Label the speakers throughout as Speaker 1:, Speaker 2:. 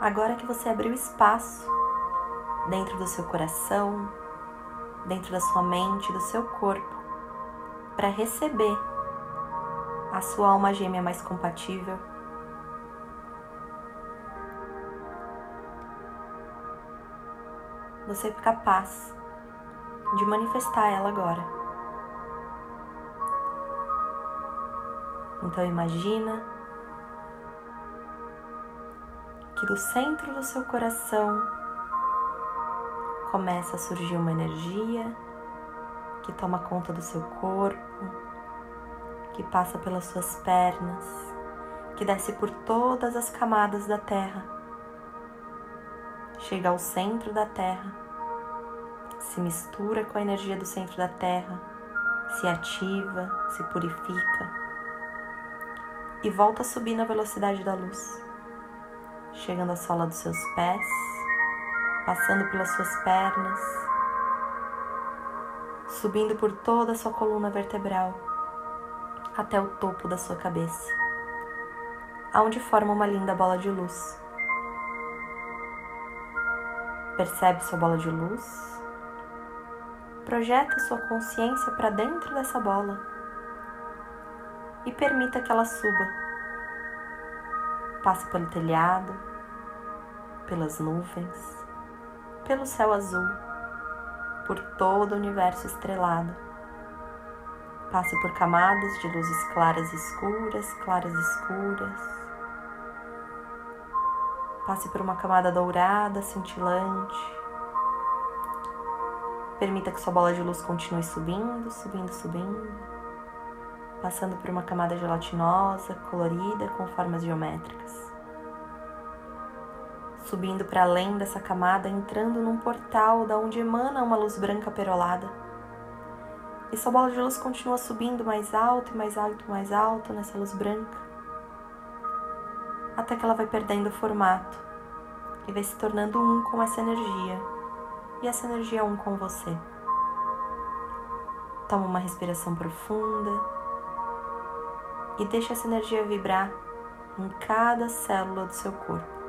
Speaker 1: Agora que você abriu espaço dentro do seu coração, dentro da sua mente, do seu corpo, para receber a sua alma gêmea mais compatível, você é capaz de manifestar ela agora. Então imagina do centro do seu coração começa a surgir uma energia que toma conta do seu corpo, que passa pelas suas pernas, que desce por todas as camadas da terra, chega ao centro da terra, se mistura com a energia do centro da terra, se ativa, se purifica e volta a subir na velocidade da luz, chegando à sola dos seus pés, passando pelas suas pernas, subindo por toda a sua coluna vertebral até o topo da sua cabeça, aonde forma uma linda bola de luz. Percebe sua bola de luz? Projeta sua consciência para dentro dessa bola e permita que ela suba. Passe pelo telhado, pelas nuvens, pelo céu azul, por todo o universo estrelado. Passe por camadas de luzes claras e escuras, claras e escuras. Passe por uma camada dourada, cintilante. Permita que sua bola de luz continue subindo, subindo, subindo, passando por uma camada gelatinosa, colorida, com formas geométricas subindo para além dessa camada, entrando num portal da onde emana uma luz branca perolada. E sua bola de luz continua subindo mais alto e mais alto, mais alto nessa luz branca, até que ela vai perdendo o formato e vai se tornando um com essa energia, e essa energia é um com você. Toma uma respiração profunda e deixa essa energia vibrar em cada célula do seu corpo.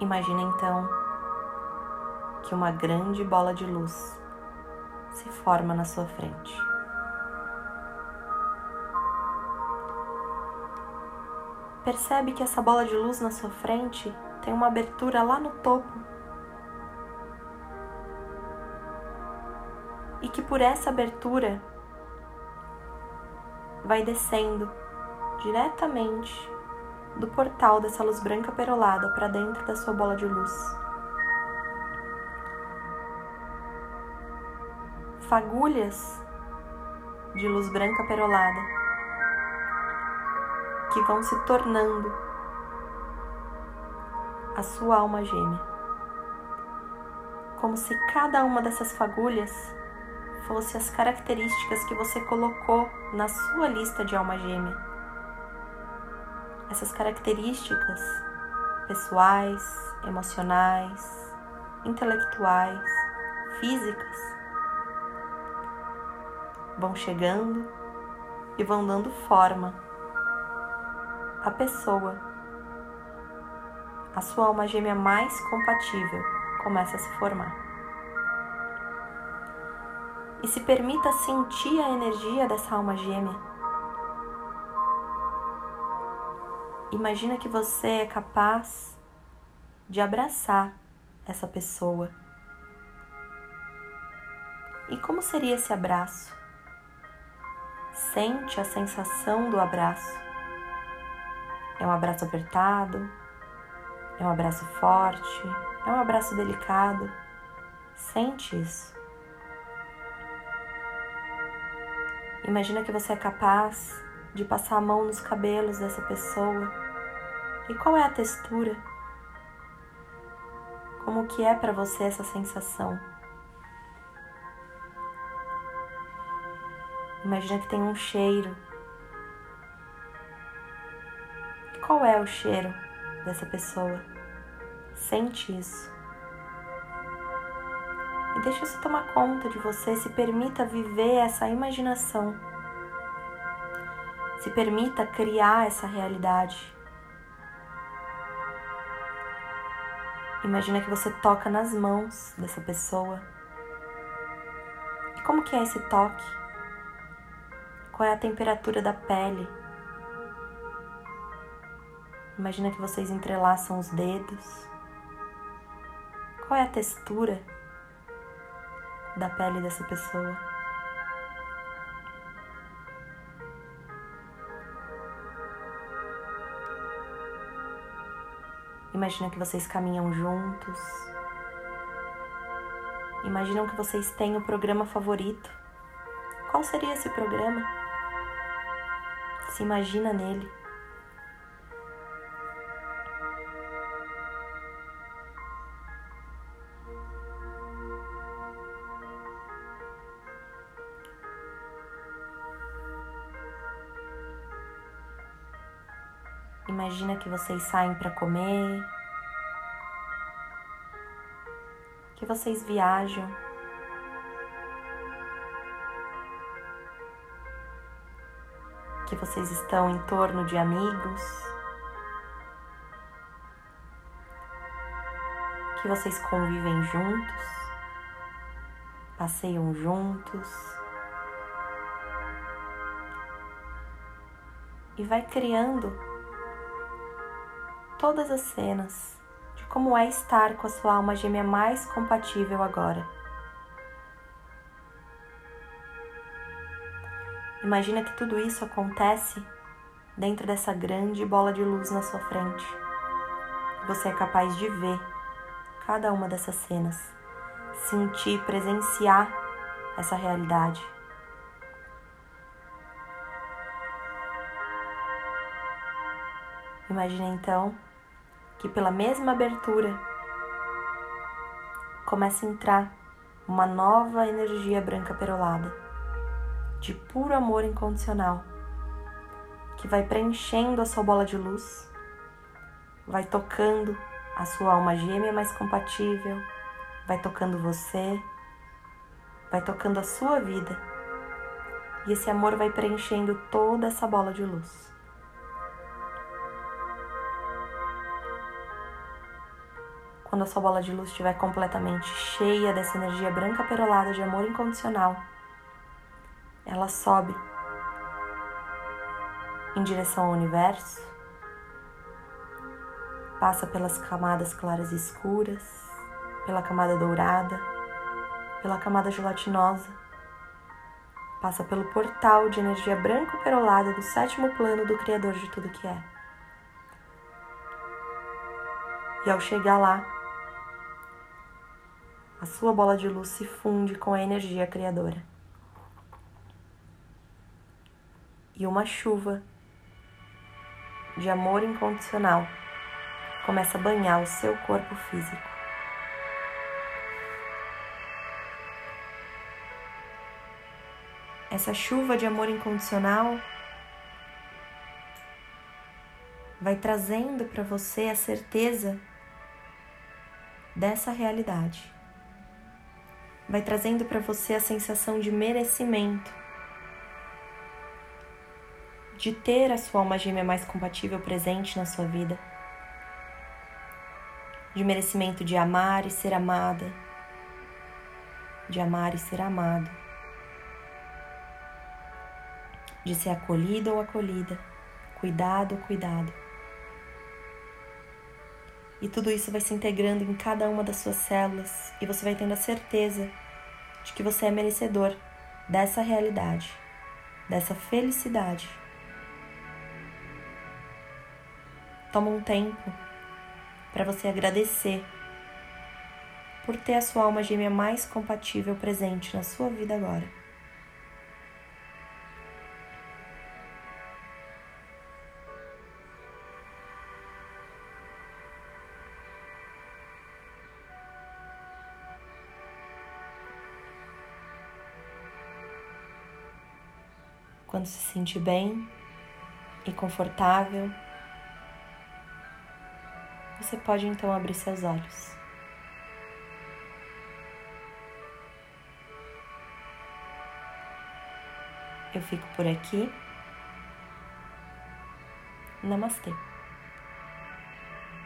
Speaker 1: Imagina então que uma grande bola de luz se forma na sua frente. Percebe que essa bola de luz na sua frente tem uma abertura lá no topo. Que por essa abertura vai descendo diretamente do portal dessa luz branca perolada para dentro da sua bola de luz. Fagulhas de luz branca perolada que vão se tornando a sua alma gêmea. Como se cada uma dessas fagulhas fosse as características que você colocou na sua lista de alma gêmea essas características pessoais, emocionais, intelectuais, físicas vão chegando e vão dando forma à pessoa. A sua alma gêmea mais compatível começa a se formar. E se permita sentir a energia dessa alma gêmea Imagina que você é capaz de abraçar essa pessoa. E como seria esse abraço? Sente a sensação do abraço. É um abraço apertado? É um abraço forte? É um abraço delicado? Sente isso. Imagina que você é capaz de passar a mão nos cabelos dessa pessoa. E qual é a textura? Como que é para você essa sensação? Imagina que tem um cheiro. Qual é o cheiro dessa pessoa? Sente isso. E deixa isso tomar conta de você, se permita viver essa imaginação Se permita criar essa realidade. Imagina que você toca nas mãos dessa pessoa. E como que é esse toque? Qual é a temperatura da pele? Imagina que vocês entrelaçam os dedos. Qual é a textura da pele dessa pessoa? Imagina que vocês caminham juntos. Imaginam que vocês têm o programa favorito. Qual seria esse programa? Se imagina nele. Imagina que vocês saem para comer, que vocês viajam. Que vocês estão em torno de amigos. Que vocês convivem juntos, passeiam juntos. E vai criando todas as cenas de como é estar com a sua alma gêmea mais compatível agora. Imagina que tudo isso acontece dentro dessa grande bola de luz na sua frente. Você é capaz de ver cada uma dessas cenas, sentir, presenciar essa realidade. Imagina então que pela mesma abertura começa a entrar uma nova energia branca perolada, de puro amor incondicional, que vai preenchendo a sua bola de luz, vai tocando a sua alma gêmea mais compatível, vai tocando você, vai tocando a sua vida. E esse amor vai preenchendo toda essa bola de luz. A sua bola de luz estiver completamente cheia dessa energia branca perolada de amor incondicional, ela sobe em direção ao universo, passa pelas camadas claras e escuras, pela camada dourada, pela camada gelatinosa, passa pelo portal de energia branco perolada do sétimo plano do Criador de tudo que é. E ao chegar lá, a sua bola de luz se funde com a energia criadora. E uma chuva de amor incondicional começa a banhar o seu corpo físico. Essa chuva de amor incondicional vai trazendo para você a certeza dessa realidade vai trazendo para você a sensação de merecimento, de ter a sua alma gêmea mais compatível presente na sua vida, de merecimento de amar e ser amada, de amar e ser amado, de ser acolhido ou acolhida, cuidado ou cuidado. E tudo isso vai se integrando em cada uma das suas células e você vai tendo a certeza de que você é merecedor dessa realidade, dessa felicidade. Toma um tempo para você agradecer por ter a sua alma gêmea mais compatível presente na sua vida agora. Se sentir bem e confortável, você pode então abrir seus olhos. Eu fico por aqui Namastê.